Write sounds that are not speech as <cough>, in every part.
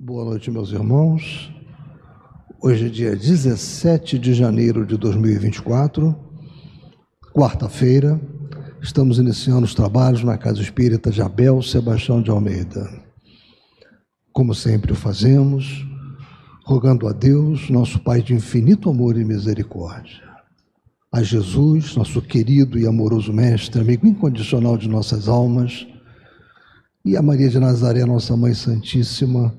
Boa noite, meus irmãos. Hoje é dia 17 de janeiro de 2024, quarta-feira. Estamos iniciando os trabalhos na Casa Espírita de Abel Sebastião de Almeida. Como sempre o fazemos, rogando a Deus, nosso Pai de infinito amor e misericórdia, a Jesus, nosso querido e amoroso Mestre, amigo incondicional de nossas almas, e a Maria de Nazaré, nossa Mãe Santíssima,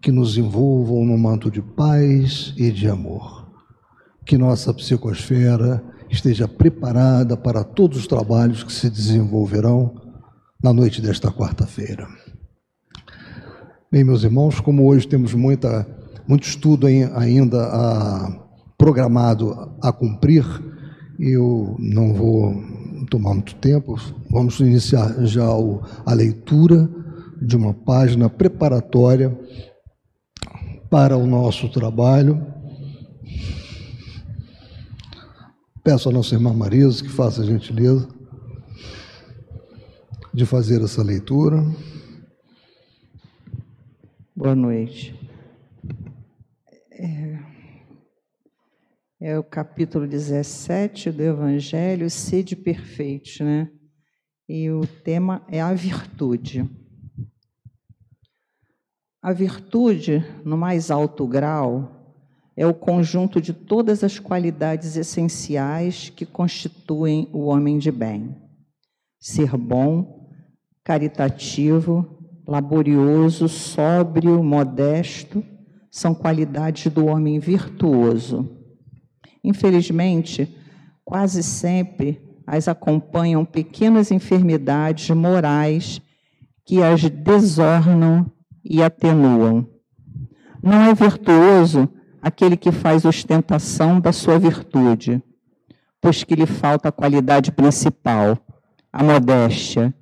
que nos envolvam no manto de paz e de amor. Que nossa psicosfera esteja preparada para todos os trabalhos que se desenvolverão na noite desta quarta-feira. Bem, meus irmãos, como hoje temos muita, muito estudo ainda a, programado a cumprir, eu não vou tomar muito tempo, vamos iniciar já a leitura de uma página preparatória para o nosso trabalho. Peço à nossa irmã Marisa que faça a gentileza de fazer essa leitura. Boa noite. É, é o capítulo 17 do Evangelho, Sede Perfeitos, né? E o tema é a virtude. A virtude, no mais alto grau, é o conjunto de todas as qualidades essenciais que constituem o homem de bem. Ser bom, caritativo, laborioso, sóbrio, modesto, são qualidades do homem virtuoso. Infelizmente, quase sempre as acompanham pequenas enfermidades morais que as desornam e atenuam. Não é virtuoso aquele que faz ostentação da sua virtude, pois que lhe falta a qualidade principal, a modéstia,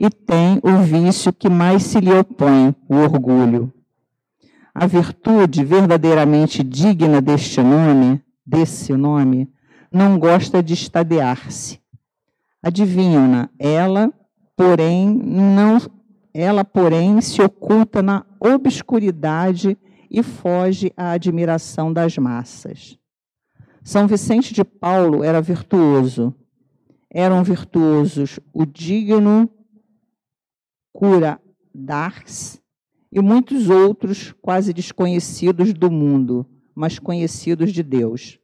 e tem o vício que mais se lhe opõe, o orgulho. A virtude verdadeiramente digna deste nome, desse nome, não gosta de estadear-se. Adivinham-na, ela, porém, não ela, porém, se oculta na obscuridade e foge à admiração das massas. São Vicente de Paulo era virtuoso. Eram virtuosos o digno Cura d'Ars e muitos outros quase desconhecidos do mundo, mas conhecidos de Deus.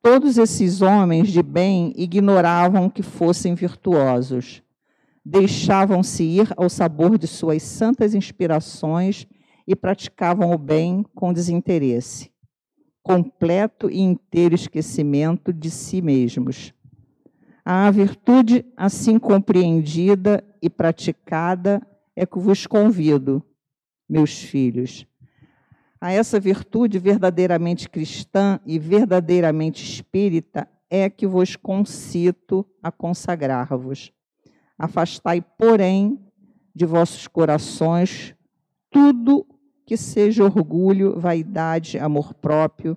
Todos esses homens de bem ignoravam que fossem virtuosos deixavam-se ir ao sabor de suas santas inspirações e praticavam o bem com desinteresse, completo e inteiro esquecimento de si mesmos. A virtude assim compreendida e praticada é que vos convido, meus filhos. A essa virtude verdadeiramente cristã e verdadeiramente espírita é que vos concito a consagrar-vos Afastai, porém, de vossos corações tudo que seja orgulho, vaidade, amor próprio,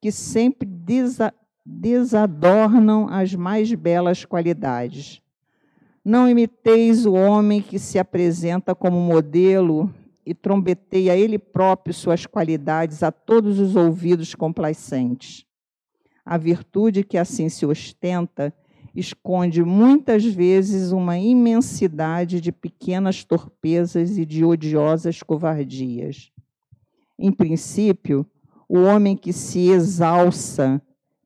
que sempre desa desadornam as mais belas qualidades. Não imiteis o homem que se apresenta como modelo e trombeteia ele próprio suas qualidades a todos os ouvidos complacentes. A virtude que assim se ostenta esconde muitas vezes uma imensidade de pequenas torpezas e de odiosas covardias. Em princípio, o homem que se exalça,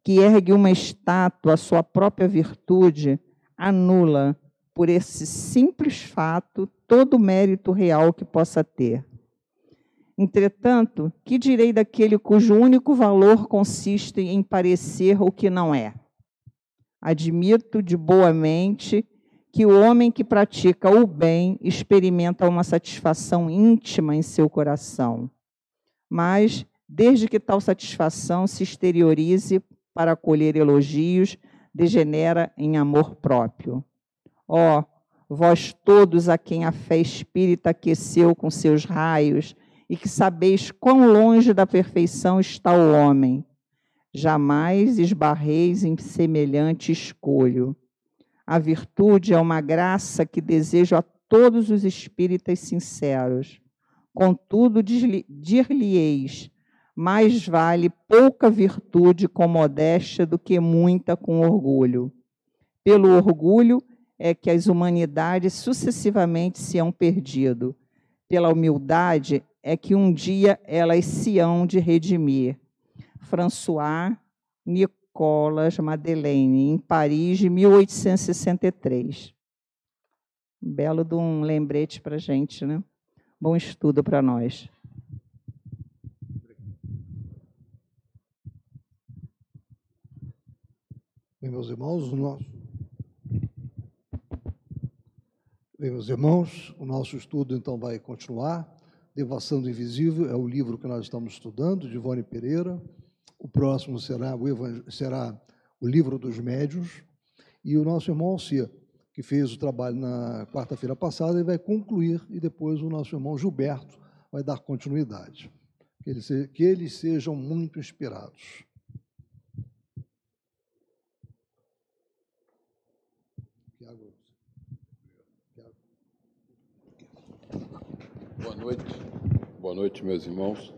que ergue uma estátua à sua própria virtude, anula, por esse simples fato, todo o mérito real que possa ter. Entretanto, que direi daquele cujo único valor consiste em parecer o que não é? Admito de boa mente que o homem que pratica o bem experimenta uma satisfação íntima em seu coração. Mas, desde que tal satisfação se exteriorize para acolher elogios, degenera em amor próprio. Ó, oh, vós todos a quem a fé espírita aqueceu com seus raios e que sabeis quão longe da perfeição está o homem, jamais esbarreis em semelhante escolho. A virtude é uma graça que desejo a todos os espíritas sinceros. Contudo, dir-lhe-eis, mais vale pouca virtude com modéstia do que muita com orgulho. Pelo orgulho é que as humanidades sucessivamente se hão perdido. Pela humildade é que um dia elas se hão de redimir. François Nicolas Madeleine, em Paris, de 1863. Belo de um lembrete para a gente, né? Bom estudo para nós. Bem, meus irmãos, o nosso... Bem, meus irmãos, o nosso estudo então vai continuar. Devação do Invisível é o livro que nós estamos estudando, de Ivone Pereira. O próximo será o, será o livro dos médios. E o nosso irmão Alcia que fez o trabalho na quarta-feira passada, e vai concluir, e depois o nosso irmão Gilberto vai dar continuidade. Que eles, que eles sejam muito inspirados. Boa noite. Boa noite, meus irmãos.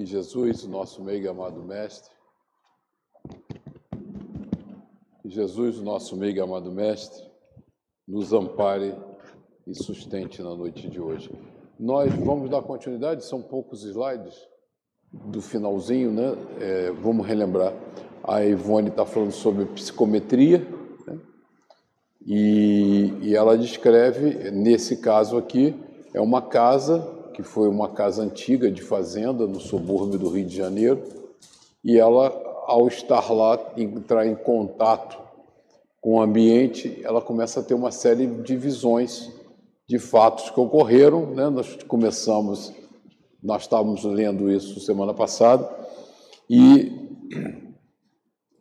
Que Jesus, nosso meio amado Mestre, Jesus, nosso meio amado Mestre, nos ampare e sustente na noite de hoje. Nós vamos dar continuidade, são poucos slides do finalzinho, né? É, vamos relembrar. A Ivone está falando sobre psicometria, né? e, e ela descreve, nesse caso aqui, é uma casa que foi uma casa antiga de fazenda no subúrbio do Rio de Janeiro, e ela ao estar lá, entrar em contato com o ambiente, ela começa a ter uma série de visões de fatos que ocorreram. Né? Nós começamos, nós estávamos lendo isso semana passada, e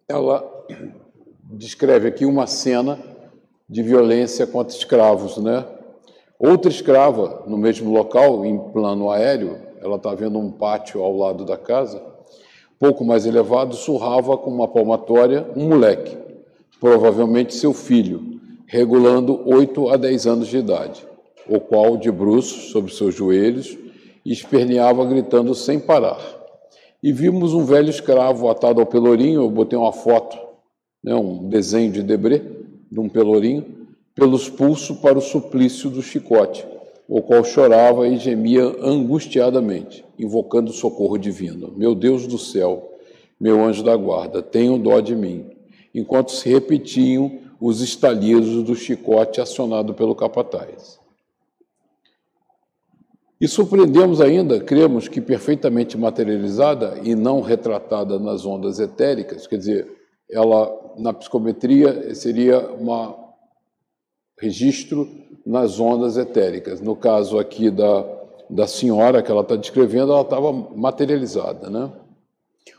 ela descreve aqui uma cena de violência contra escravos, né? Outra escrava, no mesmo local, em plano aéreo, ela está vendo um pátio ao lado da casa, pouco mais elevado, surrava com uma palmatória um moleque, provavelmente seu filho, regulando 8 a 10 anos de idade, o qual, de bruços sobre seus joelhos, esperneava gritando sem parar. E vimos um velho escravo atado ao pelourinho, eu botei uma foto, né, um desenho de Debré, de um pelourinho, pelos pulsos para o suplício do chicote, o qual chorava e gemia angustiadamente, invocando socorro divino. Meu Deus do céu, meu anjo da guarda, tenha dó de mim. Enquanto se repetiam os estalidos do chicote acionado pelo capataz. E surpreendemos ainda, cremos que perfeitamente materializada e não retratada nas ondas etéricas, quer dizer, ela na psicometria seria um registro nas ondas etéricas. No caso aqui da, da senhora que ela está descrevendo, ela estava materializada. Né?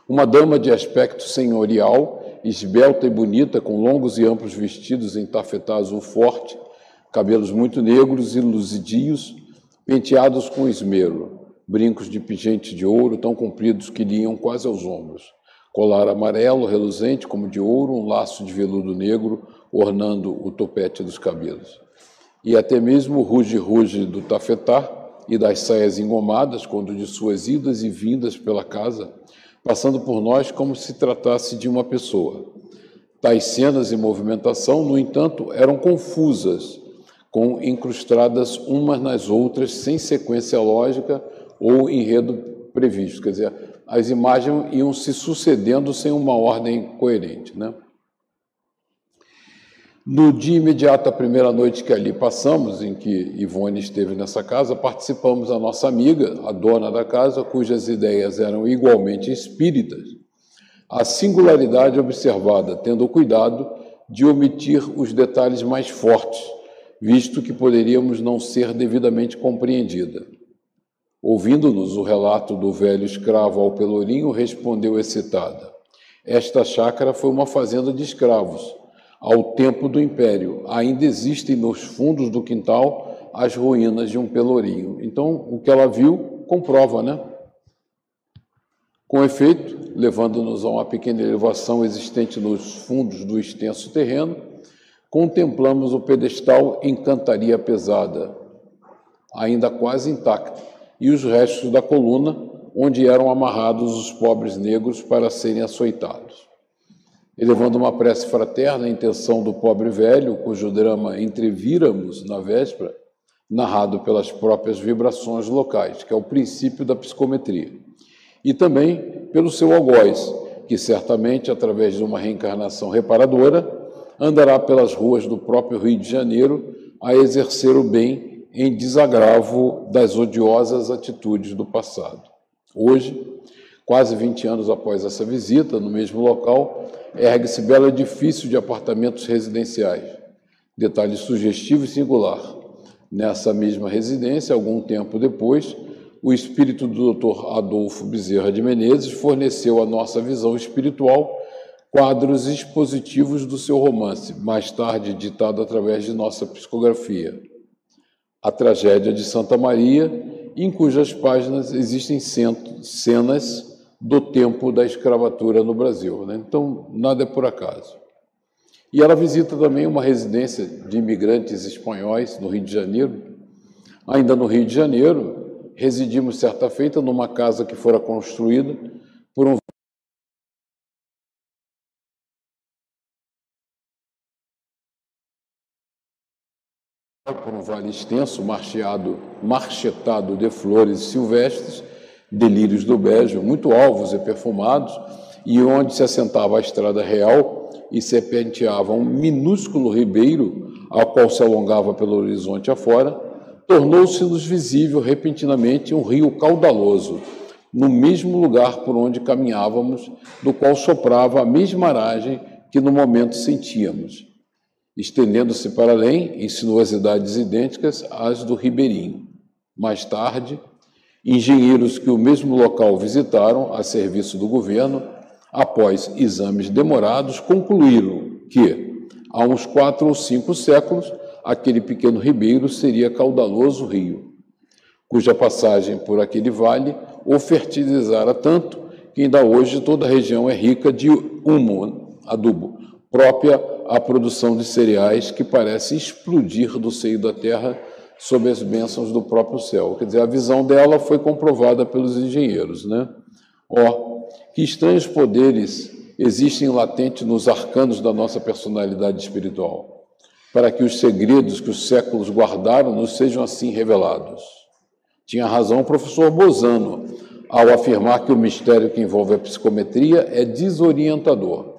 Uma dama de aspecto senhorial, esbelta e bonita, com longos e amplos vestidos em tafetá azul forte, cabelos muito negros e luzidios, penteados com esmero, brincos de pingente de ouro tão compridos que lhe iam quase aos ombros, colar amarelo reluzente como de ouro, um laço de veludo negro ornando o topete dos cabelos e até mesmo o ruge-ruge do tafetá e das saias engomadas, quando de suas idas e vindas pela casa, passando por nós como se tratasse de uma pessoa. Tais cenas e movimentação, no entanto, eram confusas, com incrustadas umas nas outras, sem sequência lógica ou enredo previsto. Quer dizer, as imagens iam se sucedendo sem uma ordem coerente. Né? No dia imediato à primeira noite que ali passamos, em que Ivone esteve nessa casa, participamos a nossa amiga, a dona da casa, cujas ideias eram igualmente espíritas. A singularidade observada, tendo cuidado de omitir os detalhes mais fortes, visto que poderíamos não ser devidamente compreendida. Ouvindo-nos o relato do velho escravo ao Pelourinho, respondeu excitada: Esta chácara foi uma fazenda de escravos ao tempo do Império. Ainda existem nos fundos do quintal as ruínas de um pelourinho. Então, o que ela viu comprova, né? Com efeito, levando-nos a uma pequena elevação existente nos fundos do extenso terreno, contemplamos o pedestal em cantaria pesada, ainda quase intacto, e os restos da coluna onde eram amarrados os pobres negros para serem açoitados. Elevando uma prece fraterna à intenção do pobre velho, cujo drama entrevíramos na véspera, narrado pelas próprias vibrações locais, que é o princípio da psicometria, e também pelo seu algoz, que certamente, através de uma reencarnação reparadora, andará pelas ruas do próprio Rio de Janeiro a exercer o bem em desagravo das odiosas atitudes do passado. Hoje, quase 20 anos após essa visita, no mesmo local, ergue-se belo edifício de apartamentos residenciais. Detalhe sugestivo e singular. Nessa mesma residência, algum tempo depois, o espírito do Dr. Adolfo Bezerra de Menezes forneceu à nossa visão espiritual quadros expositivos do seu romance, mais tarde ditado através de nossa psicografia. A Tragédia de Santa Maria, em cujas páginas existem cenas do tempo da escravatura no Brasil. Né? Então, nada é por acaso. E ela visita também uma residência de imigrantes espanhóis no Rio de Janeiro. Ainda no Rio de Janeiro, residimos certa feita numa casa que fora construída por um por um vale extenso, marcheado, marchetado de flores silvestres, delírios do Bejo, muito alvos e perfumados, e onde se assentava a estrada real e serpenteava um minúsculo ribeiro, ao qual se alongava pelo horizonte afora, tornou-se-nos visível repentinamente um rio caudaloso, no mesmo lugar por onde caminhávamos, do qual soprava a mesma aragem que no momento sentíamos estendendo-se para além em sinuosidades idênticas às do Ribeirinho. Mais tarde, engenheiros que o mesmo local visitaram a serviço do governo, após exames demorados, concluíram que, há uns quatro ou cinco séculos, aquele pequeno ribeiro seria caudaloso rio, cuja passagem por aquele vale o fertilizara tanto que ainda hoje toda a região é rica de humo, adubo, própria à produção de cereais que parece explodir do seio da terra sob as bênçãos do próprio céu. Quer dizer, a visão dela foi comprovada pelos engenheiros, né? Ó, que estranhos poderes existem latentes nos arcanos da nossa personalidade espiritual, para que os segredos que os séculos guardaram nos sejam assim revelados. Tinha razão o professor Bozano ao afirmar que o mistério que envolve a psicometria é desorientador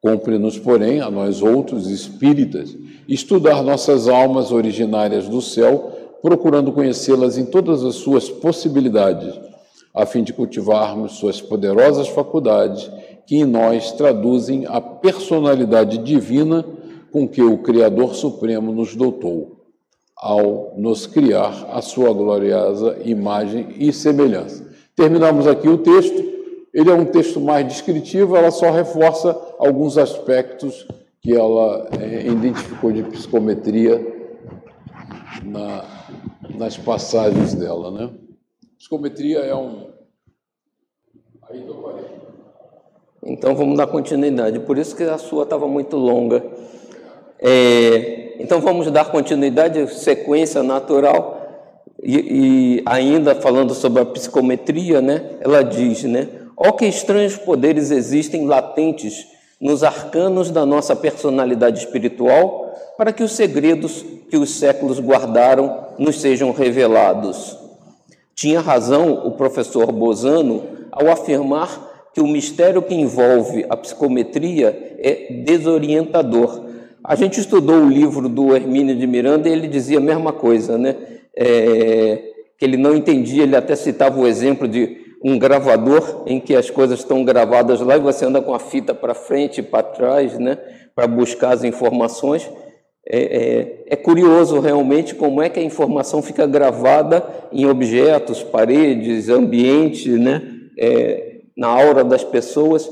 Cumpre-nos, porém, a nós outros espíritas, estudar nossas almas originárias do céu, procurando conhecê-las em todas as suas possibilidades, a fim de cultivarmos suas poderosas faculdades, que em nós traduzem a personalidade divina com que o Criador Supremo nos dotou, ao nos criar a sua gloriosa imagem e semelhança. Terminamos aqui o texto. Ele é um texto mais descritivo, ela só reforça alguns aspectos que ela é, identificou de psicometria na, nas passagens dela. Né? Psicometria é um. Aí parei. Então vamos dar continuidade. Por isso que a sua estava muito longa. É, então vamos dar continuidade, sequência natural. E, e, ainda falando sobre a psicometria, né? Ela diz, né? Ó que estranhos poderes existem latentes nos arcanos da nossa personalidade espiritual, para que os segredos que os séculos guardaram nos sejam revelados. Tinha razão o professor Bozano ao afirmar que o mistério que envolve a psicometria é desorientador. A gente estudou o livro do Hermínio de Miranda e ele dizia a mesma coisa, né? É, que ele não entendia, ele até citava o exemplo de um gravador em que as coisas estão gravadas lá e você anda com a fita para frente e para trás, né, para buscar as informações. É, é, é, curioso realmente como é que a informação fica gravada em objetos, paredes, ambiente, né, é, na aura das pessoas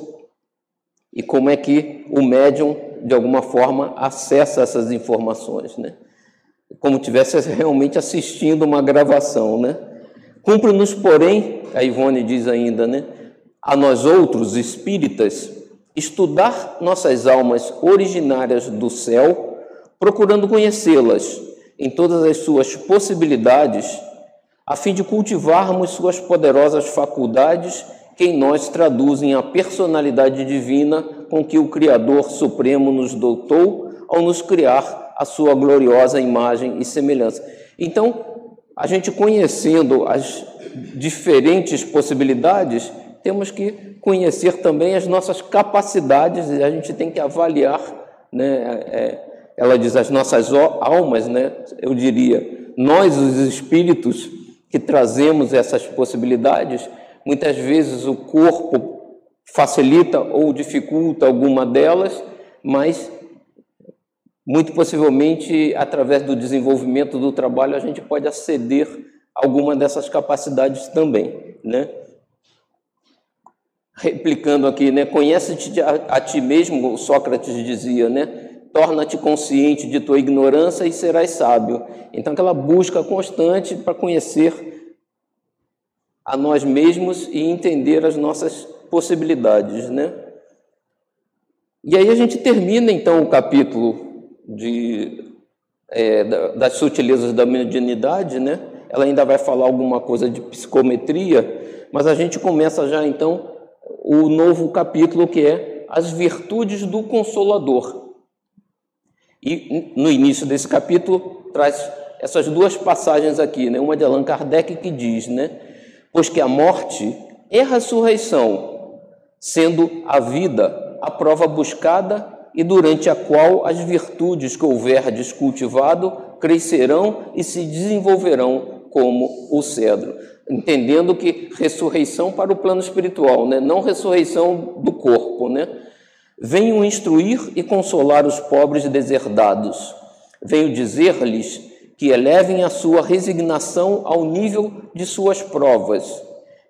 e como é que o médium, de alguma forma, acessa essas informações, né? Como tivesse realmente assistindo uma gravação, né? Cumpre-nos, porém, a Ivone diz ainda, né? A nós outros espíritas, estudar nossas almas originárias do céu, procurando conhecê-las em todas as suas possibilidades, a fim de cultivarmos suas poderosas faculdades que em nós traduzem a personalidade divina com que o Criador Supremo nos dotou ao nos criar a sua gloriosa imagem e semelhança. Então, a gente conhecendo as diferentes possibilidades, temos que conhecer também as nossas capacidades e a gente tem que avaliar, né? É, ela diz as nossas almas, né? Eu diria, nós os espíritos que trazemos essas possibilidades, muitas vezes o corpo facilita ou dificulta alguma delas, mas muito possivelmente através do desenvolvimento do trabalho a gente pode aceder a alguma dessas capacidades também, né? Replicando aqui, né? Conhece-te a, a ti mesmo, Sócrates dizia, né? torna-te consciente de tua ignorância e serás sábio. Então, aquela busca constante para conhecer a nós mesmos e entender as nossas possibilidades, né? E aí a gente termina então o capítulo de, é, das sutilezas da mediunidade, né? Ela ainda vai falar alguma coisa de psicometria, mas a gente começa já então o novo capítulo que é as virtudes do consolador. E no início desse capítulo traz essas duas passagens aqui, né? uma de Allan Kardec que diz, né? Pois que a morte é a ressurreição, sendo a vida a prova buscada e durante a qual as virtudes que houverdes cultivado crescerão e se desenvolverão como o cedro. Entendendo que ressurreição para o plano espiritual, né? não ressurreição do corpo, né? Venho instruir e consolar os pobres deserdados. Venho dizer-lhes que elevem a sua resignação ao nível de suas provas,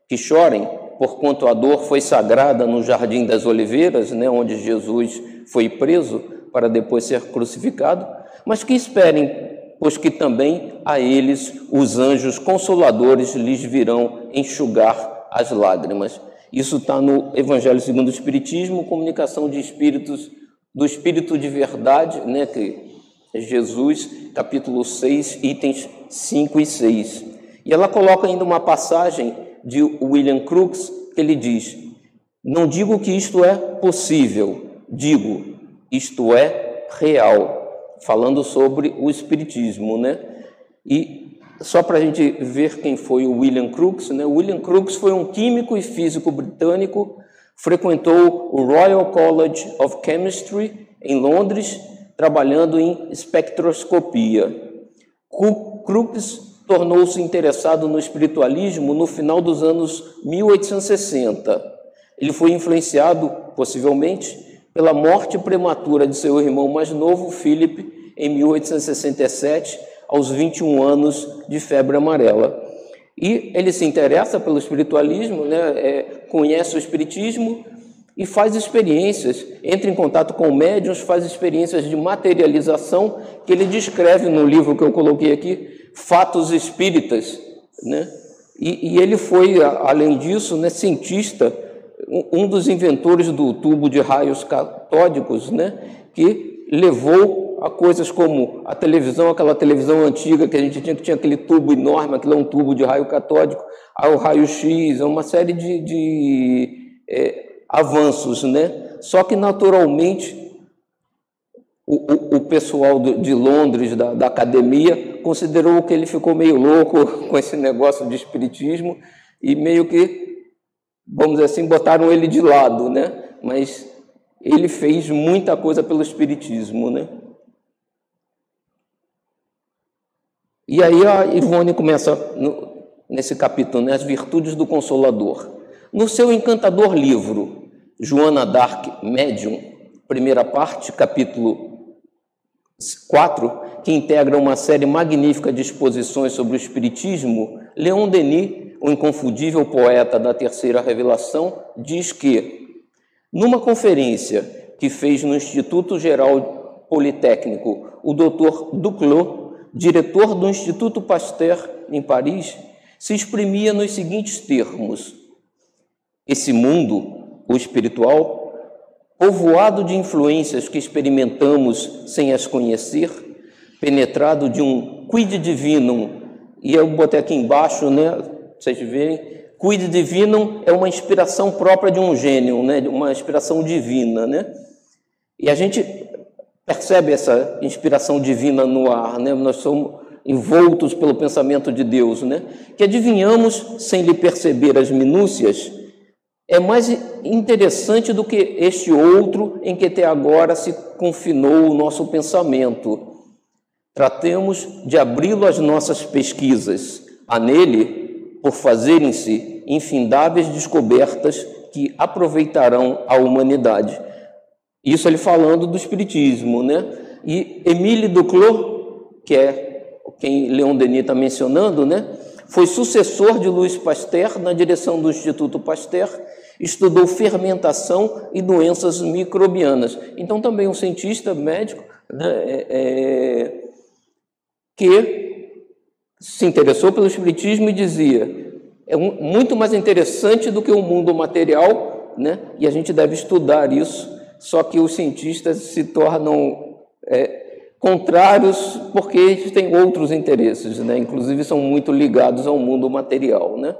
que chorem, porquanto a dor foi sagrada no Jardim das Oliveiras, né, onde Jesus foi preso para depois ser crucificado, mas que esperem, pois que também a eles os anjos consoladores lhes virão enxugar as lágrimas. Isso está no Evangelho segundo o Espiritismo, comunicação de espíritos, do Espírito de Verdade, né, que é Jesus, capítulo 6, itens 5 e 6. E ela coloca ainda uma passagem de William Crookes, ele diz: Não digo que isto é possível, digo, isto é real, falando sobre o Espiritismo, né? E só para a gente ver quem foi o William Crookes, né? William Crookes foi um químico e físico britânico, frequentou o Royal College of Chemistry em Londres, trabalhando em espectroscopia. Crookes tornou-se interessado no espiritualismo no final dos anos 1860. Ele foi influenciado, possivelmente, pela morte prematura de seu irmão mais novo, Philip, em 1867 aos 21 anos de febre amarela. E ele se interessa pelo espiritualismo, né? É, conhece o espiritismo e faz experiências, entra em contato com médiuns, faz experiências de materialização que ele descreve no livro que eu coloquei aqui, Fatos Espíritas, né? E, e ele foi, além disso, né, cientista, um dos inventores do tubo de raios catódicos, né, que levou a coisas como a televisão, aquela televisão antiga que a gente tinha, que tinha aquele tubo enorme, aquilo é um tubo de raio catódico, ao raio-x, é uma série de, de é, avanços, né? Só que naturalmente o, o, o pessoal do, de Londres, da, da academia, considerou que ele ficou meio louco <laughs> com esse negócio de espiritismo e meio que, vamos dizer assim, botaram ele de lado, né? Mas ele fez muita coisa pelo espiritismo, né? E aí a Ivone começa no, nesse capítulo, né, as virtudes do Consolador. No seu encantador livro, Joana Dark Medium, primeira parte, capítulo 4, que integra uma série magnífica de exposições sobre o Espiritismo, Leon Denis, o inconfundível poeta da Terceira Revelação, diz que, numa conferência que fez no Instituto Geral Politécnico, o Dr. Duclos diretor do Instituto Pasteur em Paris, se exprimia nos seguintes termos: Esse mundo, o espiritual, povoado de influências que experimentamos sem as conhecer, penetrado de um quid divinum, e eu botei aqui embaixo, né, vocês verem, quid divinum é uma inspiração própria de um gênio, né, uma inspiração divina, né? E a gente percebe essa inspiração divina no ar, né? Nós somos envoltos pelo pensamento de Deus, né? Que adivinhamos sem lhe perceber as minúcias é mais interessante do que este outro em que até agora se confinou o nosso pensamento. Tratemos de abri-lo às nossas pesquisas. Há nele, por fazerem-se infindáveis descobertas que aproveitarão a humanidade. Isso ele falando do Espiritismo, né? E Emile Duclos, que é quem Leon Denis está mencionando, né? Foi sucessor de Louis Pasteur na direção do Instituto Pasteur, estudou fermentação e doenças microbianas. Então, também um cientista médico né, é, é, que se interessou pelo Espiritismo e dizia: é um, muito mais interessante do que o mundo material, né, e a gente deve estudar isso só que os cientistas se tornam é, contrários porque eles têm outros interesses, né? inclusive são muito ligados ao mundo material. Né?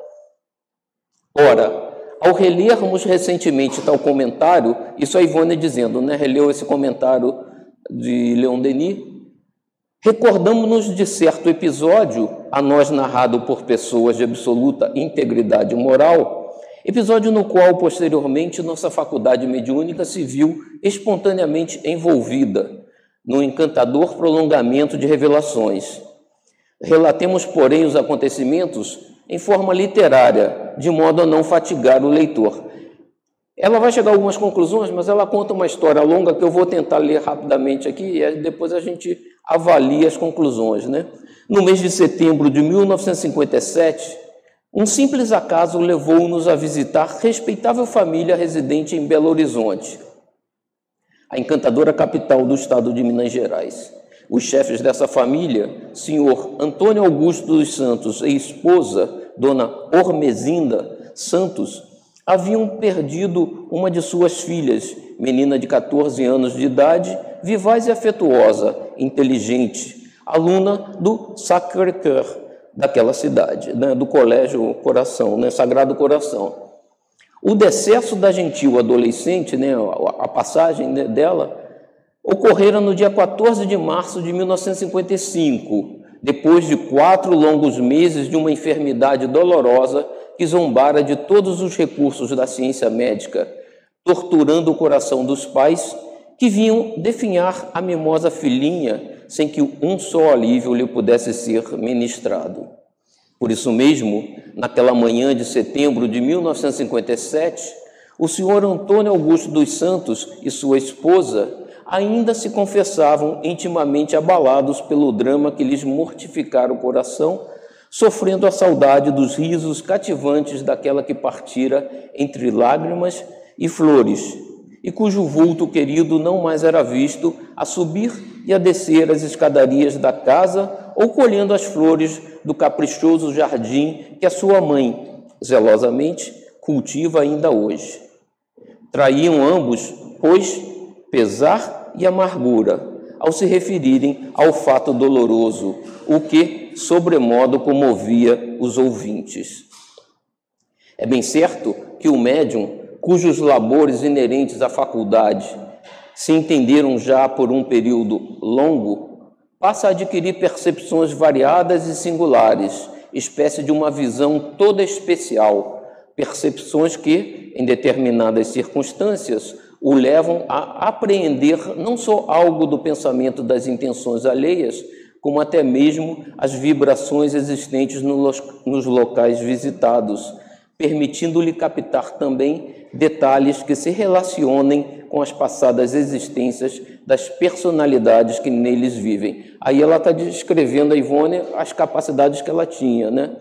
Ora, ao relermos recentemente tal comentário, isso a Ivone dizendo, né? releu esse comentário de Leon Denis, recordamos-nos de certo episódio, a nós narrado por pessoas de absoluta integridade moral, Episódio no qual, posteriormente, nossa faculdade mediúnica se viu espontaneamente envolvida no encantador prolongamento de revelações. Relatemos, porém, os acontecimentos em forma literária, de modo a não fatigar o leitor. Ela vai chegar a algumas conclusões, mas ela conta uma história longa que eu vou tentar ler rapidamente aqui e depois a gente avalia as conclusões. Né? No mês de setembro de 1957, um simples acaso levou-nos a visitar respeitável família residente em Belo Horizonte, a encantadora capital do estado de Minas Gerais. Os chefes dessa família, senhor Antônio Augusto dos Santos e esposa, dona Ormezinda Santos, haviam perdido uma de suas filhas, menina de 14 anos de idade, vivaz e afetuosa, inteligente, aluna do Sacré-Cœur, daquela cidade, né, do Colégio Coração, né, Sagrado Coração. O decesso da gentil adolescente, né, a passagem né, dela, ocorrera no dia 14 de março de 1955, depois de quatro longos meses de uma enfermidade dolorosa que zombara de todos os recursos da ciência médica, torturando o coração dos pais que vinham definhar a mimosa filhinha sem que um só alívio lhe pudesse ser ministrado. Por isso mesmo, naquela manhã de setembro de 1957, o senhor Antônio Augusto dos Santos e sua esposa ainda se confessavam intimamente abalados pelo drama que lhes mortificara o coração, sofrendo a saudade dos risos cativantes daquela que partira entre lágrimas e flores, e cujo vulto querido não mais era visto a subir e a descer as escadarias da casa ou colhendo as flores do caprichoso jardim que a sua mãe, zelosamente, cultiva ainda hoje. Traíam ambos, pois, pesar e amargura ao se referirem ao fato doloroso, o que sobremodo comovia os ouvintes. É bem certo que o médium cujos labores inerentes à faculdade se entenderam já por um período longo, passa a adquirir percepções variadas e singulares, espécie de uma visão toda especial, percepções que, em determinadas circunstâncias, o levam a apreender não só algo do pensamento das intenções alheias, como até mesmo as vibrações existentes nos locais visitados, permitindo-lhe captar também detalhes que se relacionem com as passadas existências das personalidades que neles vivem. Aí ela está descrevendo a Ivone as capacidades que ela tinha, né?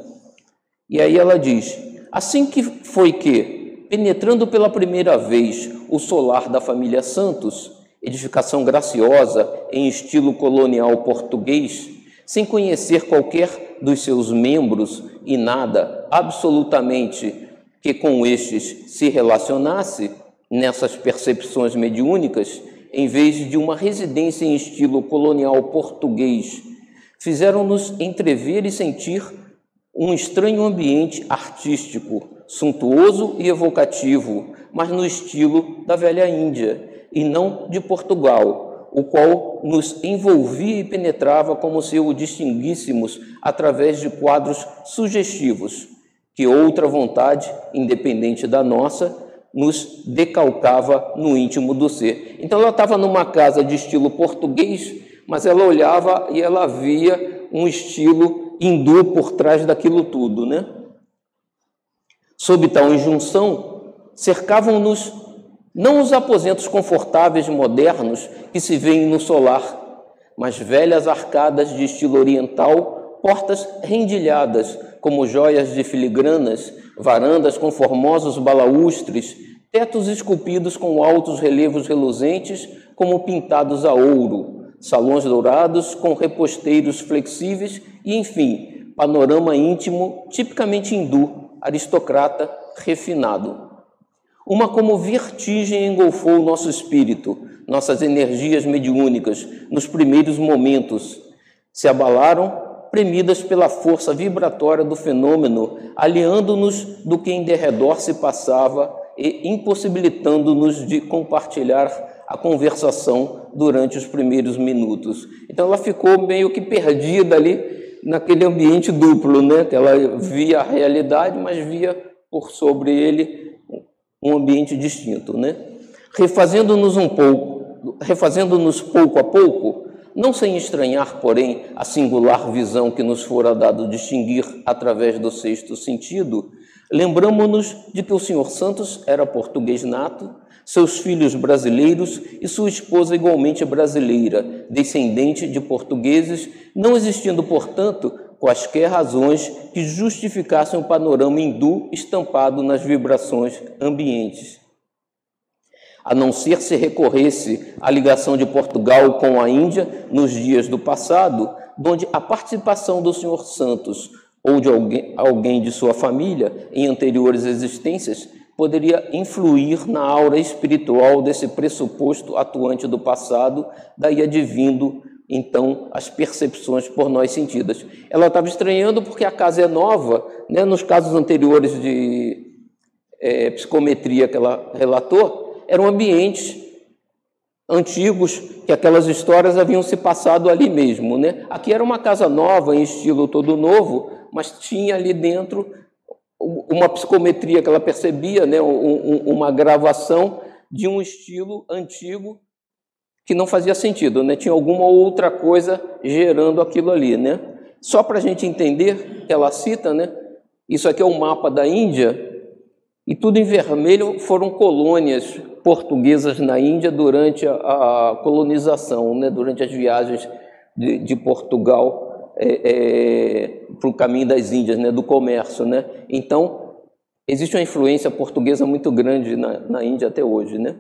E aí ela diz: assim que foi que, penetrando pela primeira vez o solar da família Santos, edificação graciosa em estilo colonial português, sem conhecer qualquer dos seus membros e nada absolutamente que com estes se relacionasse, nessas percepções mediúnicas, em vez de uma residência em estilo colonial português, fizeram-nos entrever e sentir um estranho ambiente artístico, suntuoso e evocativo, mas no estilo da velha Índia e não de Portugal, o qual nos envolvia e penetrava como se o distinguíssemos através de quadros sugestivos, que outra vontade, independente da nossa, nos decalcava no íntimo do ser. Então ela estava numa casa de estilo português, mas ela olhava e ela via um estilo hindu por trás daquilo tudo, né? Sob tal injunção, cercavam-nos não os aposentos confortáveis modernos que se veem no solar, mas velhas arcadas de estilo oriental, portas rendilhadas como joias de filigranas, varandas com formosos balaústres, tetos esculpidos com altos relevos reluzentes como pintados a ouro, salões dourados com reposteiros flexíveis e, enfim, panorama íntimo tipicamente hindu, aristocrata, refinado. Uma como vertigem engolfou o nosso espírito, nossas energias mediúnicas, nos primeiros momentos. Se abalaram premidas pela força vibratória do fenômeno, aliando-nos do que em derredor se passava e impossibilitando-nos de compartilhar a conversação durante os primeiros minutos. Então ela ficou meio que perdida ali naquele ambiente duplo, né? Ela via a realidade, mas via por sobre ele um ambiente distinto, né? Refazendo-nos um pouco, refazendo-nos pouco a pouco, não sem estranhar, porém, a singular visão que nos fora dado distinguir através do sexto sentido, lembramos-nos de que o senhor Santos era português nato, seus filhos brasileiros e sua esposa igualmente brasileira, descendente de portugueses, não existindo, portanto, quaisquer razões que justificassem o panorama hindu estampado nas vibrações ambientes. A não ser se recorresse à ligação de Portugal com a Índia nos dias do passado, onde a participação do Senhor Santos ou de alguém, alguém de sua família em anteriores existências poderia influir na aura espiritual desse pressuposto atuante do passado, daí advindo então as percepções por nós sentidas. Ela estava estranhando porque a casa é nova, né? nos casos anteriores de é, psicometria que ela relatou, eram ambientes antigos que aquelas histórias haviam se passado ali mesmo, né? Aqui era uma casa nova em estilo todo novo, mas tinha ali dentro uma psicometria que ela percebia, né? uma gravação de um estilo antigo que não fazia sentido, né? Tinha alguma outra coisa gerando aquilo ali, né? Só para a gente entender ela cita, né? Isso aqui é o mapa da Índia e tudo em vermelho foram colônias portuguesas na Índia durante a, a colonização, né, durante as viagens de, de Portugal é, é, para o caminho das Índias, né, do comércio. Né? Então, existe uma influência portuguesa muito grande na, na Índia até hoje. Né?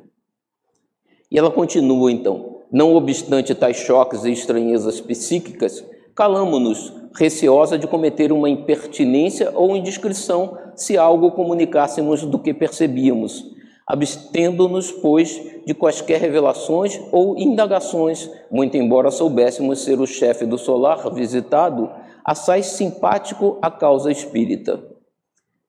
E ela continua, então. Não obstante tais choques e estranhezas psíquicas, calamo-nos, receosa de cometer uma impertinência ou indiscrição se algo comunicássemos do que percebíamos abstendo-nos, pois, de quaisquer revelações ou indagações, muito embora soubéssemos ser o chefe do solar visitado, assaz simpático à causa espírita.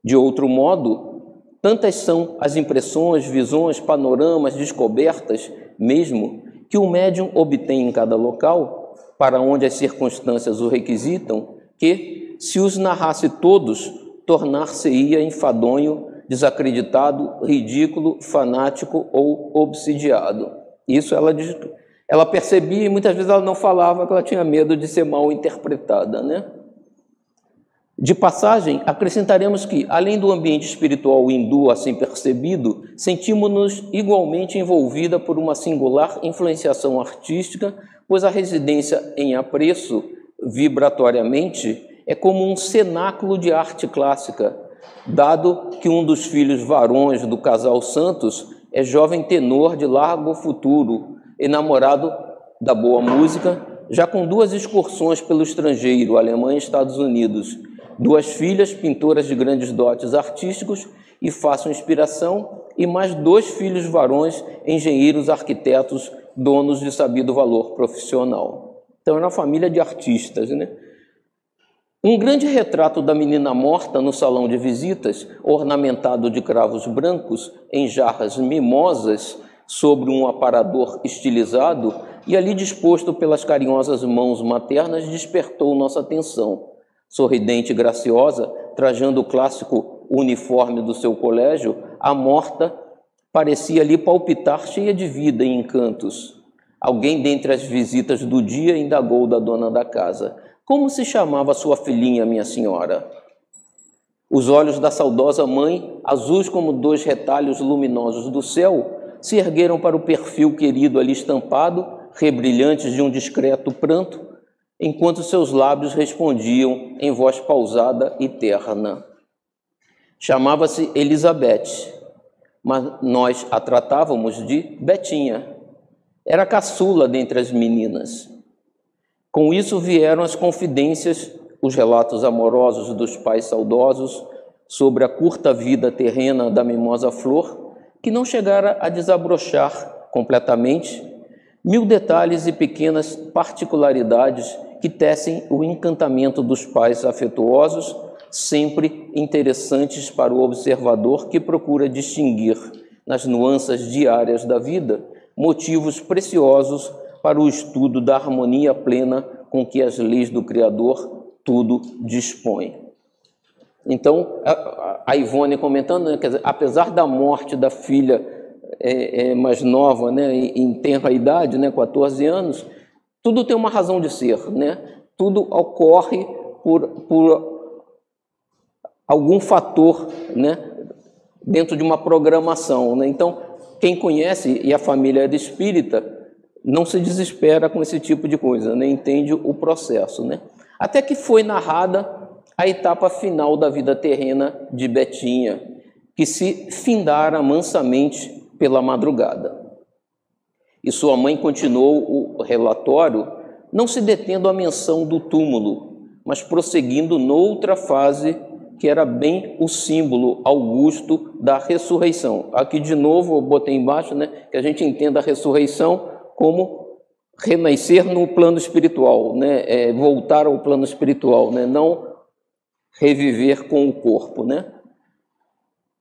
De outro modo, tantas são as impressões, visões, panoramas, descobertas, mesmo, que o médium obtém em cada local, para onde as circunstâncias o requisitam, que, se os narrasse todos, tornar-se-ia enfadonho desacreditado, ridículo, fanático ou obsidiado. Isso ela, ela percebia e muitas vezes ela não falava que ela tinha medo de ser mal interpretada, né? De passagem, acrescentaremos que, além do ambiente espiritual hindu assim percebido, sentimos-nos igualmente envolvida por uma singular influenciação artística, pois a residência em apreço, vibratoriamente, é como um cenáculo de arte clássica, dado que um dos filhos varões do casal Santos é jovem tenor de largo futuro, enamorado da boa música, já com duas excursões pelo estrangeiro, Alemanha e Estados Unidos, duas filhas pintoras de grandes dotes artísticos e fácil inspiração, e mais dois filhos varões, engenheiros, arquitetos, donos de sabido valor profissional. Então, era uma família de artistas, né? Um grande retrato da menina morta no salão de visitas, ornamentado de cravos brancos em jarras mimosas sobre um aparador estilizado e ali disposto pelas carinhosas mãos maternas, despertou nossa atenção. Sorridente e graciosa, trajando o clássico uniforme do seu colégio, a morta parecia ali palpitar cheia de vida e encantos. Alguém dentre as visitas do dia indagou da dona da casa: Como se chamava sua filhinha, minha senhora? Os olhos da saudosa mãe, azuis como dois retalhos luminosos do céu, se ergueram para o perfil querido ali estampado, rebrilhantes de um discreto pranto, enquanto seus lábios respondiam em voz pausada e terna. Chamava-se Elizabeth, mas nós a tratávamos de Betinha. Era caçula dentre as meninas. Com isso vieram as confidências, os relatos amorosos dos pais saudosos sobre a curta vida terrena da mimosa flor, que não chegara a desabrochar completamente mil detalhes e pequenas particularidades que tecem o encantamento dos pais afetuosos, sempre interessantes para o observador que procura distinguir nas nuances diárias da vida motivos preciosos para o estudo da harmonia plena com que as leis do Criador tudo dispõem. Então, a Ivone comentando, né, dizer, apesar da morte da filha é, é, mais nova, né, em tenra idade, né, 14 anos, tudo tem uma razão de ser, né? Tudo ocorre por, por algum fator, né? Dentro de uma programação, né? Então, quem conhece e a família é espírita não se desespera com esse tipo de coisa, né? Entende o processo, né? Até que foi narrada a etapa final da vida terrena de Betinha, que se findara mansamente pela madrugada. E sua mãe continuou o relatório, não se detendo à menção do túmulo, mas prosseguindo noutra fase que era bem o símbolo augusto da ressurreição. Aqui de novo eu botei embaixo, né, que a gente entenda a ressurreição como renascer no plano espiritual, né, é, voltar ao plano espiritual, né, não reviver com o corpo, né?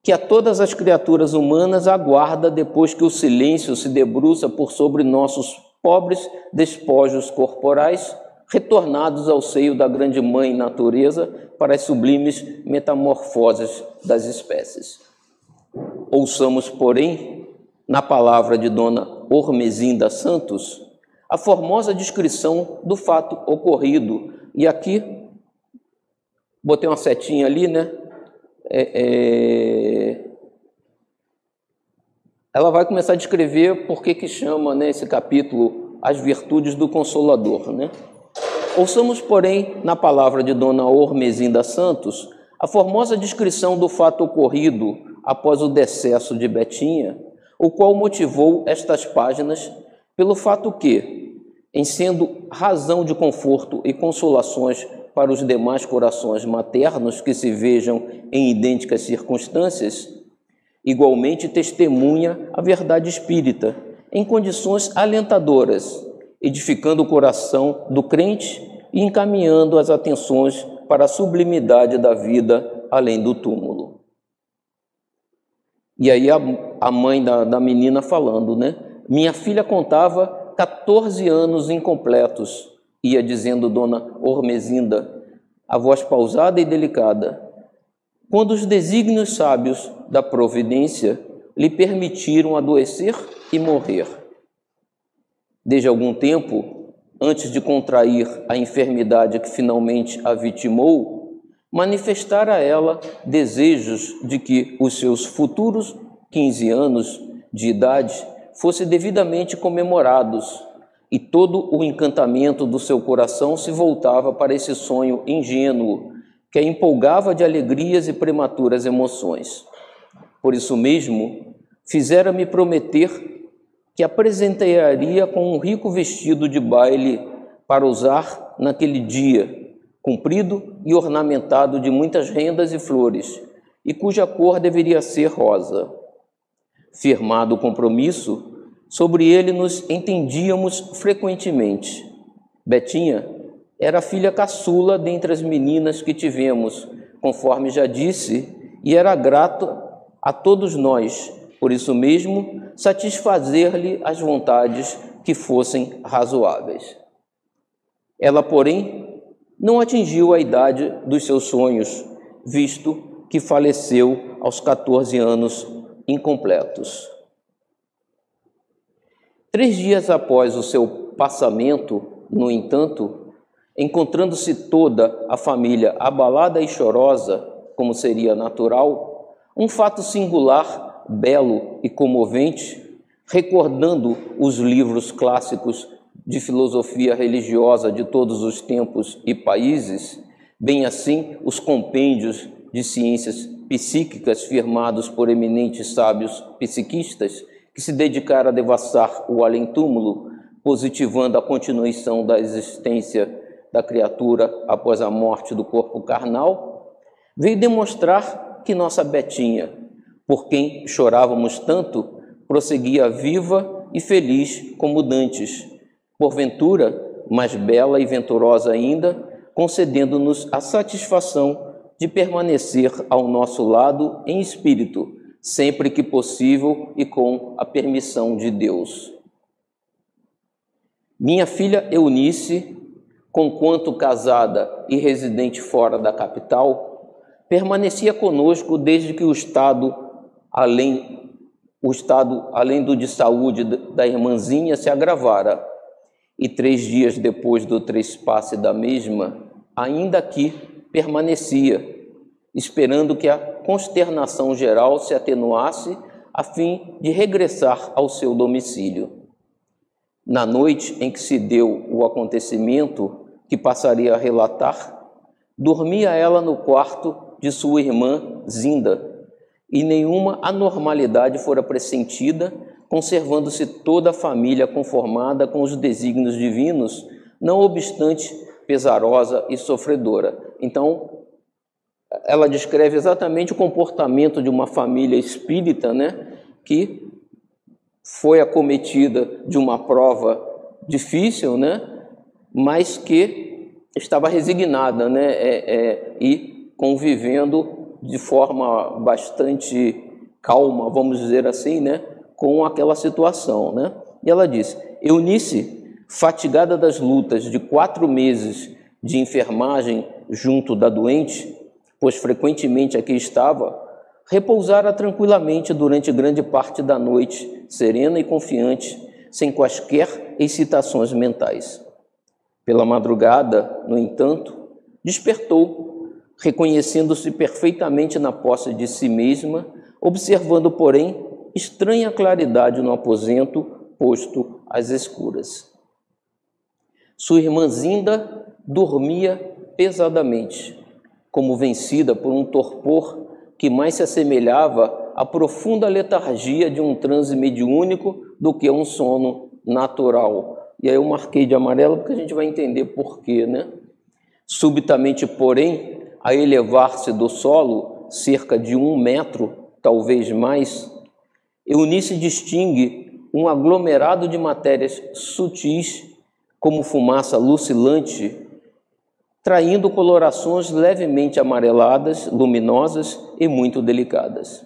que a todas as criaturas humanas aguarda depois que o silêncio se debruça por sobre nossos pobres despojos corporais, retornados ao seio da grande mãe natureza para as sublimes metamorfoses das espécies. Ouçamos, porém, na palavra de Dona Ormezinda Santos, a formosa descrição do fato ocorrido. E aqui, botei uma setinha ali, né? é, é, ela vai começar a descrever por que que chama né, esse capítulo as virtudes do Consolador. Né? Ouçamos, porém, na palavra de Dona Ormezinda Santos, a formosa descrição do fato ocorrido após o decesso de Betinha, o qual motivou estas páginas pelo fato que, em sendo razão de conforto e consolações para os demais corações maternos que se vejam em idênticas circunstâncias, igualmente testemunha a verdade espírita em condições alentadoras, edificando o coração do crente e encaminhando as atenções para a sublimidade da vida além do túmulo. E aí a, a mãe da, da menina falando, né? Minha filha contava 14 anos incompletos ia dizendo Dona Ormezinda, a voz pausada e delicada, quando os desígnios sábios da providência lhe permitiram adoecer e morrer. Desde algum tempo, antes de contrair a enfermidade que finalmente a vitimou, manifestara a ela desejos de que os seus futuros 15 anos de idade fossem devidamente comemorados e todo o encantamento do seu coração se voltava para esse sonho ingênuo que a empolgava de alegrias e prematuras emoções. Por isso mesmo, fizera-me prometer que apresentaria com um rico vestido de baile para usar naquele dia, comprido e ornamentado de muitas rendas e flores, e cuja cor deveria ser rosa. firmado o compromisso, sobre ele nos entendíamos frequentemente. Betinha era a filha caçula dentre as meninas que tivemos, conforme já disse, e era grato a todos nós, por isso mesmo, satisfazer-lhe as vontades que fossem razoáveis. Ela, porém, não atingiu a idade dos seus sonhos, visto que faleceu aos 14 anos incompletos. Três dias após o seu passamento, no entanto, encontrando-se toda a família abalada e chorosa, como seria natural, um fato singular, belo e comovente, recordando os livros clássicos de filosofia religiosa de todos os tempos e países, bem assim os compêndios de ciências psíquicas firmados por eminentes sábios psiquistas que se dedicaram a devassar o além-túmulo, positivando a continuação da existência da criatura após a morte do corpo carnal, veio demonstrar que nossa Betinha, por quem chorávamos tanto, prosseguia viva e feliz como dantes, porventura mais bela e venturosa ainda, concedendo-nos a satisfação de permanecer ao nosso lado em espírito, sempre que possível e com a permissão de Deus. Minha filha Eunice, conquanto casada e residente fora da capital, permanecia conosco desde que o estado além o estado além do de saúde da irmãzinha se agravara. E três dias depois do trespasse da mesma, ainda aqui permanecia, esperando que a consternação geral se atenuasse a fim de regressar ao seu domicílio. Na noite em que se deu o acontecimento que passaria a relatar, dormia ela no quarto de sua irmã Zinda, e nenhuma anormalidade fora pressentida, conservando-se toda a família conformada com os desígnios divinos, não obstante pesarosa e sofredora. Então, ela descreve exatamente o comportamento de uma família espírita, né, que foi acometida de uma prova difícil, né, mas que estava resignada, né, é, é, e convivendo de forma bastante calma, vamos dizer assim, né, com aquela situação, né. E ela diz: Eunice, fatigada das lutas de quatro meses de enfermagem junto da doente, pois frequentemente aqui estava, repousara tranquilamente durante grande parte da noite, serena e confiante, sem quaisquer excitações mentais. Pela madrugada, no entanto, despertou, reconhecendo-se perfeitamente na posse de si mesma, observando, porém, estranha claridade no aposento posto às escuras. Sua irmã Zinda dormia pesadamente, como vencida por um torpor que mais se assemelhava à profunda letargia de um transe mediúnico do que a um sono natural. E aí eu marquei de amarelo porque a gente vai entender por quê, né? Subitamente, porém, a elevar-se do solo, cerca de um metro, talvez mais, Eunice distingue um aglomerado de matérias sutis como fumaça lucilante, traindo colorações levemente amareladas, luminosas e muito delicadas.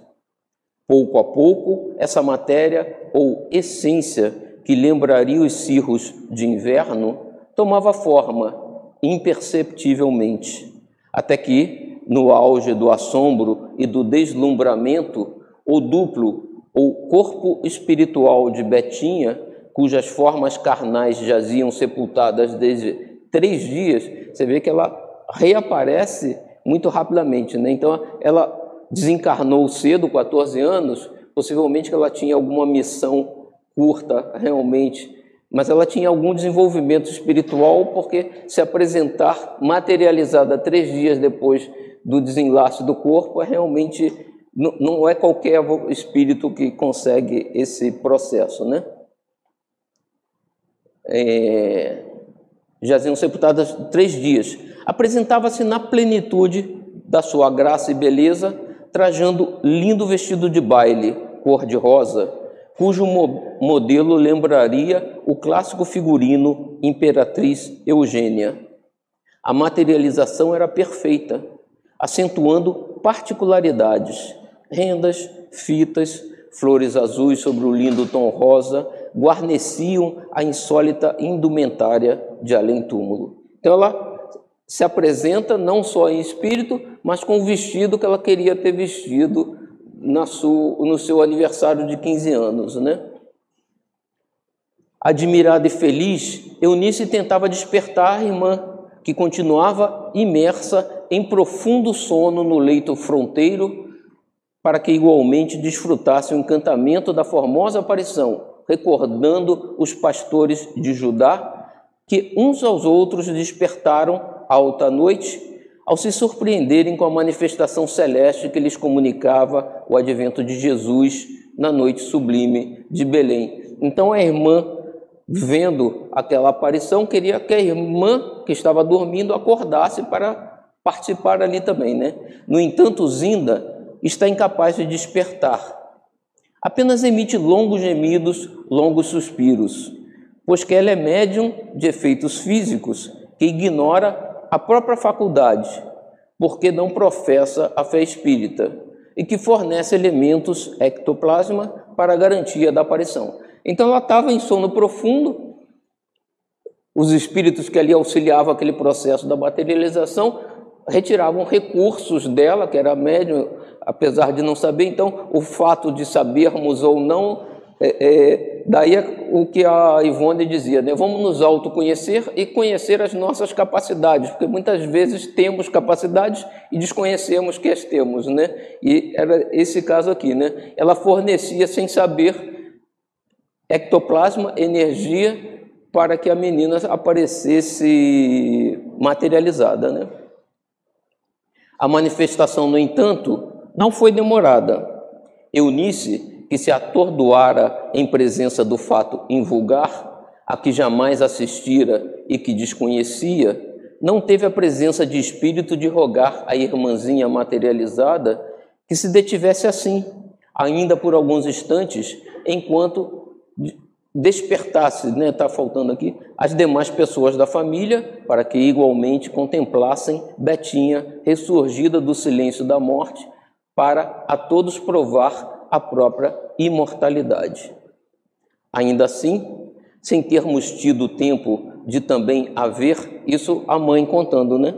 Pouco a pouco, essa matéria ou essência que lembraria os cirros de inverno tomava forma imperceptivelmente, até que, no auge do assombro e do deslumbramento, o duplo ou corpo espiritual de Betinha cujas formas carnais jaziam sepultadas desde três dias, você vê que ela reaparece muito rapidamente. Né? Então, ela desencarnou cedo, 14 anos, possivelmente que ela tinha alguma missão curta realmente, mas ela tinha algum desenvolvimento espiritual, porque se apresentar materializada três dias depois do desenlace do corpo é realmente não é qualquer espírito que consegue esse processo, né? é, jaziam sepultadas três dias. Apresentava-se na plenitude da sua graça e beleza, trajando lindo vestido de baile, cor-de-rosa, cujo mo modelo lembraria o clássico figurino Imperatriz Eugênia. A materialização era perfeita, acentuando particularidades, rendas, fitas, flores azuis sobre o lindo tom rosa, guarneciam a insólita indumentária de além-túmulo. Então ela se apresenta não só em espírito, mas com o vestido que ela queria ter vestido no seu aniversário de 15 anos, né? Admirada e feliz, Eunice tentava despertar a irmã, que continuava imersa em profundo sono no leito fronteiro, para que igualmente desfrutasse o encantamento da formosa aparição, recordando os pastores de Judá, que uns aos outros despertaram alta noite ao se surpreenderem com a manifestação celeste que lhes comunicava o advento de Jesus na noite sublime de Belém. Então a irmã, vendo aquela aparição, queria que a irmã que estava dormindo acordasse para participar ali também, né? No entanto, Zinda está incapaz de despertar. Apenas emite longos gemidos, longos suspiros, pois que ela é médium de efeitos físicos que ignora a própria faculdade, porque não professa a fé espírita, e que fornece elementos ectoplasma para garantia da aparição. Então ela estava em sono profundo, os espíritos que ali auxiliavam aquele processo da materialização retiravam recursos dela, que era médium, apesar de não saber. Então, o fato de sabermos ou não é, é, daí é o que a Ivone dizia, né? vamos nos autoconhecer e conhecer as nossas capacidades, porque muitas vezes temos capacidades e desconhecemos que as temos, né? E era esse caso aqui, né? Ela fornecia sem saber ectoplasma, energia para que a menina aparecesse materializada, né? A manifestação, no entanto, não foi demorada. Eunice que se atordoara em presença do fato invulgar, a que jamais assistira e que desconhecia, não teve a presença de espírito de rogar à irmãzinha materializada que se detivesse assim, ainda por alguns instantes, enquanto despertasse, né, está faltando aqui, as demais pessoas da família, para que igualmente contemplassem Betinha ressurgida do silêncio da morte, para a todos provar a própria imortalidade. Ainda assim, sem termos tido tempo de também haver, isso a mãe contando, né?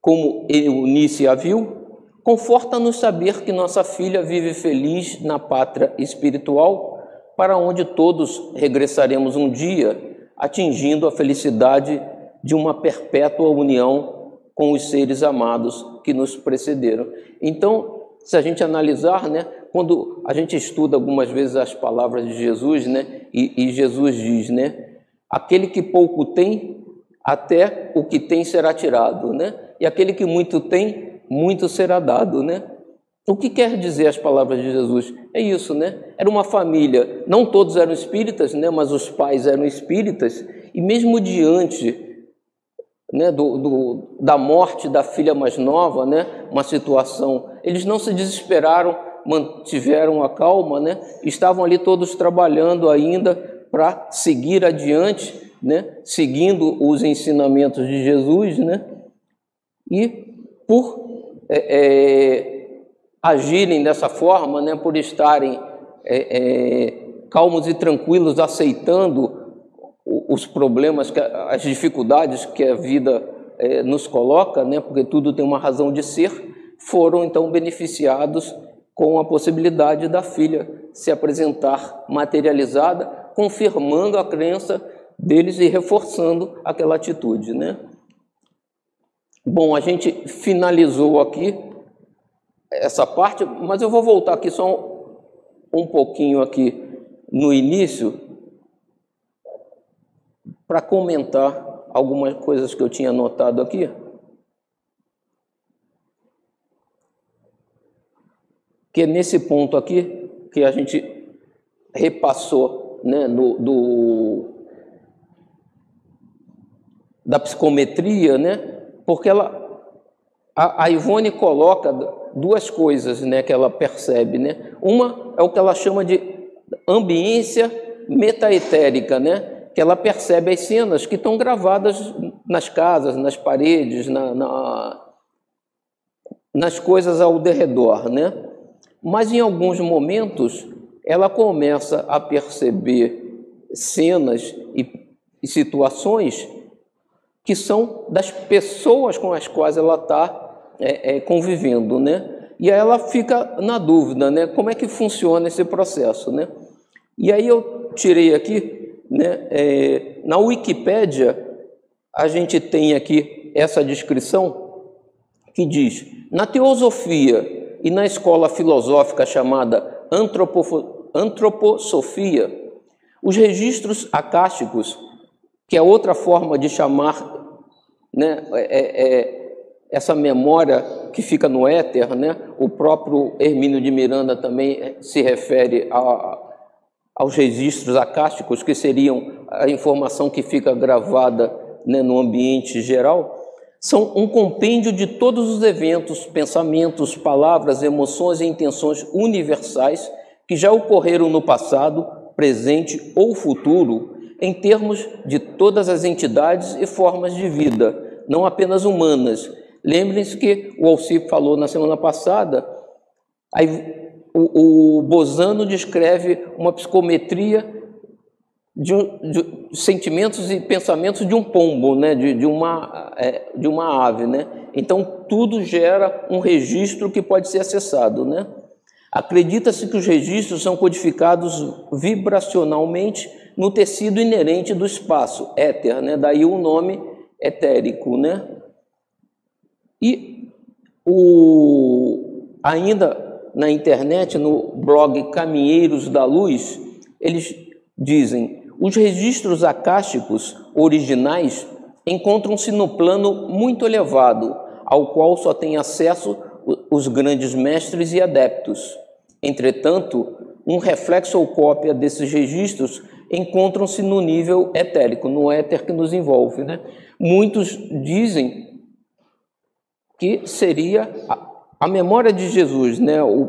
Como Eunice a viu, conforta-nos saber que nossa filha vive feliz na pátria espiritual, para onde todos regressaremos um dia, atingindo a felicidade de uma perpétua união com os seres amados que nos precederam. Então, se a gente analisar, né, quando a gente estuda algumas vezes as palavras de Jesus, né, e, e Jesus diz, né, aquele que pouco tem, até o que tem será tirado, né, e aquele que muito tem, muito será dado, né. O que quer dizer as palavras de Jesus? É isso, né? Era uma família, não todos eram espíritas, né? Mas os pais eram espíritas e mesmo diante né, do, do, da morte da filha mais nova, né, uma situação. Eles não se desesperaram, mantiveram a calma, né, estavam ali todos trabalhando ainda para seguir adiante, né, seguindo os ensinamentos de Jesus, né, e por é, é, agirem dessa forma, né, por estarem é, é calmos e tranquilos, aceitando os problemas, as dificuldades que a vida é, nos coloca, né, porque tudo tem uma razão de ser, foram então beneficiados com a possibilidade da filha se apresentar materializada, confirmando a crença deles e reforçando aquela atitude, né? Bom, a gente finalizou aqui essa parte, mas eu vou voltar aqui só um, um pouquinho aqui no início para comentar algumas coisas que eu tinha anotado aqui. Que é nesse ponto aqui que a gente repassou né, no, do, da psicometria, né, porque ela a, Ivone coloca duas coisas né, que ela percebe. Né? Uma é o que ela chama de ambiência metaetérica, né? que ela percebe as cenas que estão gravadas nas casas, nas paredes, na, na, nas coisas ao derredor. Né? Mas em alguns momentos ela começa a perceber cenas e, e situações que são das pessoas com as quais ela está é, é, convivendo, né? E aí ela fica na dúvida, né? Como é que funciona esse processo, né? E aí eu tirei aqui, né? É, na Wikipédia a gente tem aqui essa descrição que diz: na teosofia e na escola filosófica chamada antropo, antroposofia, os registros acásticos, que é outra forma de chamar né, é, é, é, essa memória que fica no éter, né, o próprio Hermínio de Miranda também se refere a, aos registros acásticos, que seriam a informação que fica gravada né, no ambiente geral, são um compêndio de todos os eventos, pensamentos, palavras, emoções e intenções universais que já ocorreram no passado, presente ou futuro, em termos de todas as entidades e formas de vida, não apenas humanas. Lembrem-se que o Alci falou na semana passada, aí, o, o Bozano descreve uma psicometria de, de, sentimentos e pensamentos de um pombo, né? de, de, uma, é, de uma ave. Né? Então, tudo gera um registro que pode ser acessado. Né? Acredita-se que os registros são codificados vibracionalmente no tecido inerente do espaço, éter, né? daí o nome etérico. Né? E o, ainda na internet, no blog Caminheiros da Luz, eles dizem: os registros acásticos originais encontram-se no plano muito elevado, ao qual só têm acesso os grandes mestres e adeptos. Entretanto, um reflexo ou cópia desses registros encontram-se no nível etérico, no éter que nos envolve. Né? Muitos dizem que seria a, a memória de Jesus, né? o,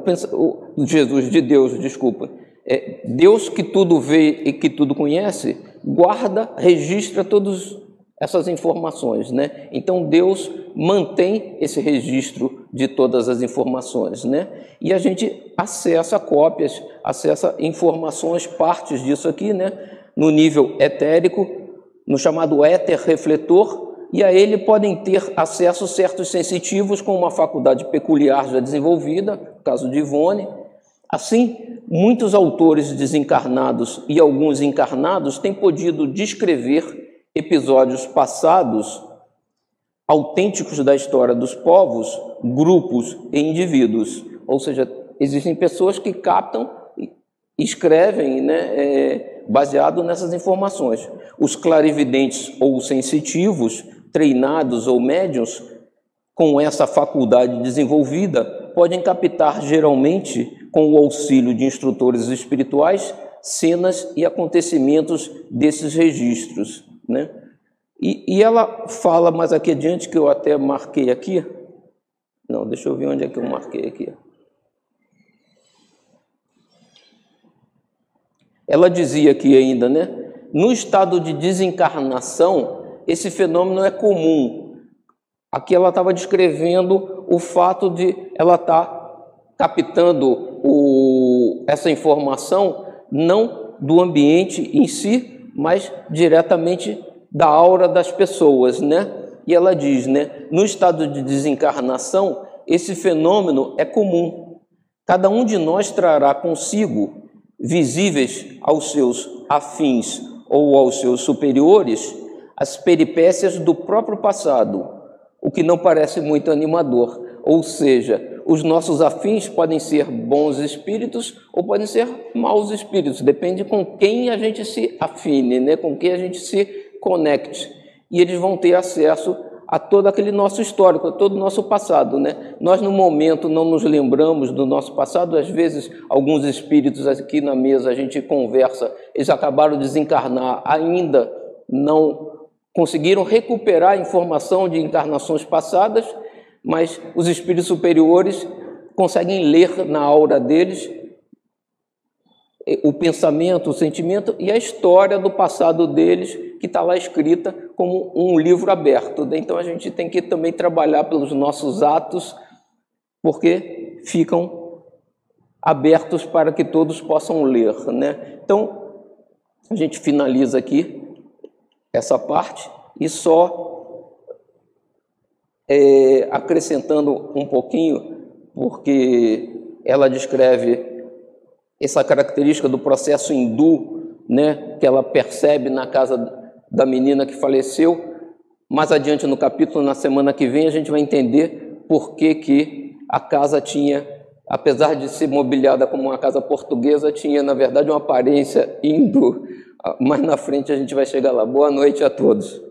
o Jesus de Deus, desculpa. É, Deus que tudo vê e que tudo conhece, guarda, registra todas essas informações, né? Então Deus mantém esse registro de todas as informações, né? E a gente acessa cópias, acessa informações, partes disso aqui, né? No nível etérico, no chamado éter refletor, e a ele podem ter acesso certos sensitivos com uma faculdade peculiar já desenvolvida, caso de Ivone. Assim, muitos autores desencarnados e alguns encarnados têm podido descrever episódios passados autênticos da história dos povos, grupos e indivíduos. Ou seja, existem pessoas que captam e escrevem né, é, baseado nessas informações. Os clarividentes ou sensitivos, treinados ou médiums, com essa faculdade desenvolvida, podem captar geralmente, com o auxílio de instrutores espirituais, cenas e acontecimentos desses registros. Né? E, e ela fala mais aqui adiante, que eu até marquei aqui. Não, deixa eu ver onde é que eu marquei aqui. Ela dizia aqui ainda, né? No estado de desencarnação, esse fenômeno é comum. Aqui ela estava descrevendo o fato de ela estar tá captando o, essa informação não do ambiente em si, mas diretamente da aura das pessoas, né? E ela diz, né? No estado de desencarnação, esse fenômeno é comum. Cada um de nós trará consigo, visíveis aos seus afins ou aos seus superiores, as peripécias do próprio passado, o que não parece muito animador. Ou seja, os nossos afins podem ser bons espíritos ou podem ser maus espíritos, depende com quem a gente se afine, né? com quem a gente se Connect. E eles vão ter acesso a todo aquele nosso histórico, a todo o nosso passado, né? Nós no momento não nos lembramos do nosso passado, às vezes alguns espíritos aqui na mesa a gente conversa, eles acabaram de desencarnar, ainda não conseguiram recuperar a informação de encarnações passadas, mas os espíritos superiores conseguem ler na aura deles o pensamento, o sentimento e a história do passado deles, que está lá escrita como um livro aberto. Então a gente tem que também trabalhar pelos nossos atos, porque ficam abertos para que todos possam ler. Né? Então a gente finaliza aqui essa parte e só é, acrescentando um pouquinho, porque ela descreve essa característica do processo hindu, né, que ela percebe na casa da menina que faleceu. Mais adiante no capítulo, na semana que vem, a gente vai entender por que, que a casa tinha, apesar de ser mobiliada como uma casa portuguesa, tinha, na verdade, uma aparência hindu. Mais na frente a gente vai chegar lá. Boa noite a todos.